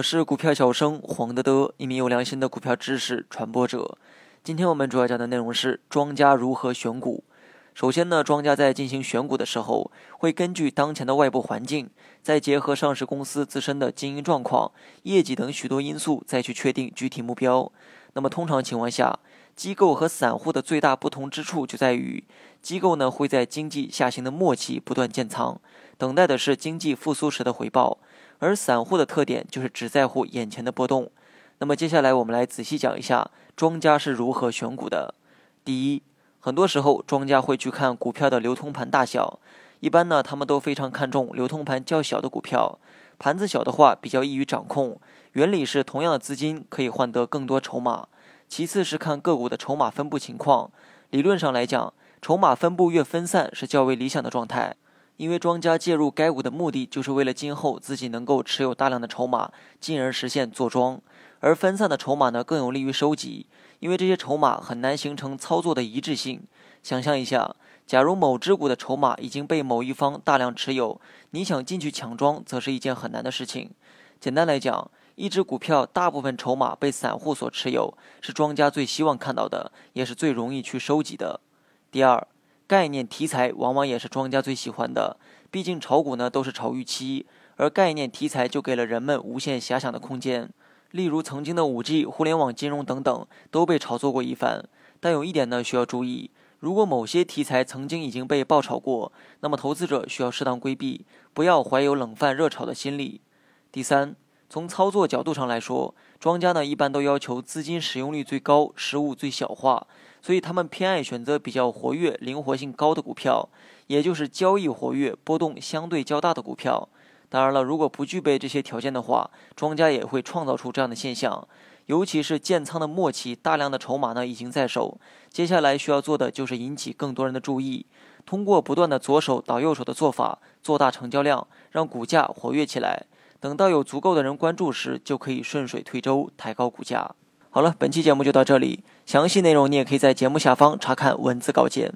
我是股票小生黄德德，一名有良心的股票知识传播者。今天我们主要讲的内容是庄家如何选股。首先呢，庄家在进行选股的时候，会根据当前的外部环境，再结合上市公司自身的经营状况、业绩等许多因素，再去确定具体目标。那么通常情况下，机构和散户的最大不同之处就在于，机构呢会在经济下行的末期不断建仓，等待的是经济复苏时的回报。而散户的特点就是只在乎眼前的波动。那么接下来我们来仔细讲一下庄家是如何选股的。第一，很多时候庄家会去看股票的流通盘大小，一般呢他们都非常看重流通盘较小的股票，盘子小的话比较易于掌控。原理是同样的资金可以换得更多筹码。其次是看个股的筹码分布情况，理论上来讲，筹码分布越分散是较为理想的状态。因为庄家介入该股的目的，就是为了今后自己能够持有大量的筹码，进而实现坐庄。而分散的筹码呢，更有利于收集，因为这些筹码很难形成操作的一致性。想象一下，假如某只股的筹码已经被某一方大量持有，你想进去抢庄，则是一件很难的事情。简单来讲，一只股票大部分筹码被散户所持有，是庄家最希望看到的，也是最容易去收集的。第二。概念题材往往也是庄家最喜欢的，毕竟炒股呢都是炒预期，而概念题材就给了人们无限遐想的空间。例如曾经的五 G、互联网金融等等都被炒作过一番。但有一点呢需要注意，如果某些题材曾经已经被爆炒过，那么投资者需要适当规避，不要怀有冷饭热炒的心理。第三，从操作角度上来说，庄家呢一般都要求资金使用率最高，失误最小化。所以他们偏爱选择比较活跃、灵活性高的股票，也就是交易活跃、波动相对较大的股票。当然了，如果不具备这些条件的话，庄家也会创造出这样的现象。尤其是建仓的末期，大量的筹码呢已经在手，接下来需要做的就是引起更多人的注意，通过不断的左手倒右手的做法，做大成交量，让股价活跃起来。等到有足够的人关注时，就可以顺水推舟，抬高股价。好了，本期节目就到这里。详细内容你也可以在节目下方查看文字稿件。